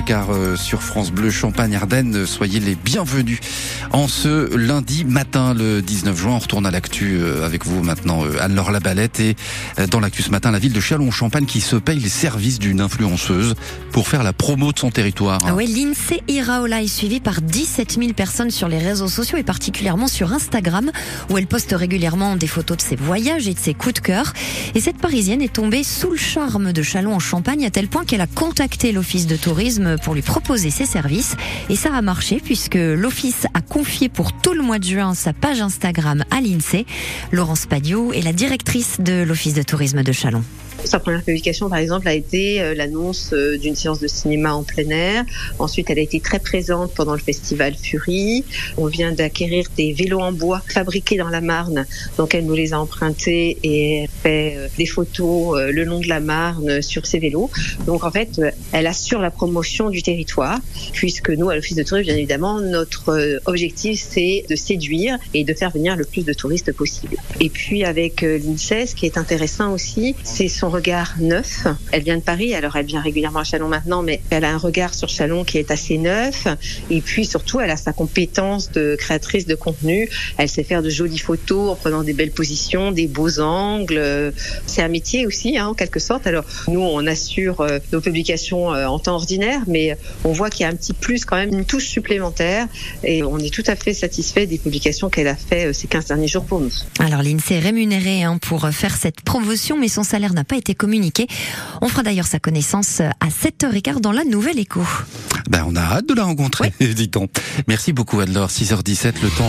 Car euh, sur France Bleu Champagne Ardennes, soyez les bienvenus. En ce lundi matin, le 19 juin, on retourne à l'actu euh, avec vous maintenant, euh, Anne-Laure Labalette. Et dans l'actu ce matin, la ville de Châlons-Champagne qui se paye les services d'une influenceuse pour faire la promo de son territoire. Ah oui, l'INSEE Iraola est suivie par 17 000 personnes sur les réseaux sociaux et particulièrement sur Instagram où elle poste régulièrement des photos de ses voyages et de ses coups de cœur. Et cette Parisienne est tombée sous le charme de Châlons en Champagne à tel point qu'elle a contacté l'office de tourisme pour lui proposer ses services. Et ça a marché puisque l'Office a confié pour tout le mois de juin sa page Instagram à l'INSEE. Laurence Padio est la directrice de l'Office de tourisme de Chalon. Sa première publication, par exemple, a été euh, l'annonce euh, d'une séance de cinéma en plein air. Ensuite, elle a été très présente pendant le festival Fury. On vient d'acquérir des vélos en bois fabriqués dans la Marne. Donc, elle nous les a empruntés et elle fait euh, des photos le long de la Marne sur ces vélos. Donc, en fait, elle assure la promotion du territoire, puisque nous, à l'Office de tourisme, bien évidemment, notre objectif, c'est de séduire et de faire venir le plus de touristes possible. Et puis, avec l'INSEE, ce qui est intéressant aussi, c'est son regard neuf. Elle vient de Paris, alors elle vient régulièrement à Chalon maintenant, mais elle a un regard sur Chalon qui est assez neuf. Et puis surtout, elle a sa compétence de créatrice de contenu. Elle sait faire de jolies photos en prenant des belles positions, des beaux angles. C'est un métier aussi, hein, en quelque sorte. Alors nous, on assure euh, nos publications euh, en temps ordinaire, mais on voit qu'il y a un petit plus quand même, une touche supplémentaire. Et on est tout à fait satisfait des publications qu'elle a fait euh, ces 15 derniers jours pour nous. Alors l'INSEE est rémunérée hein, pour faire cette promotion, mais son salaire n'a pas été été communiqué. On fera d'ailleurs sa connaissance à 7h15 dans la Nouvelle Écho. Ben, on a hâte de la rencontrer, dit-on. Merci beaucoup, Adlor. 6h17, le temps.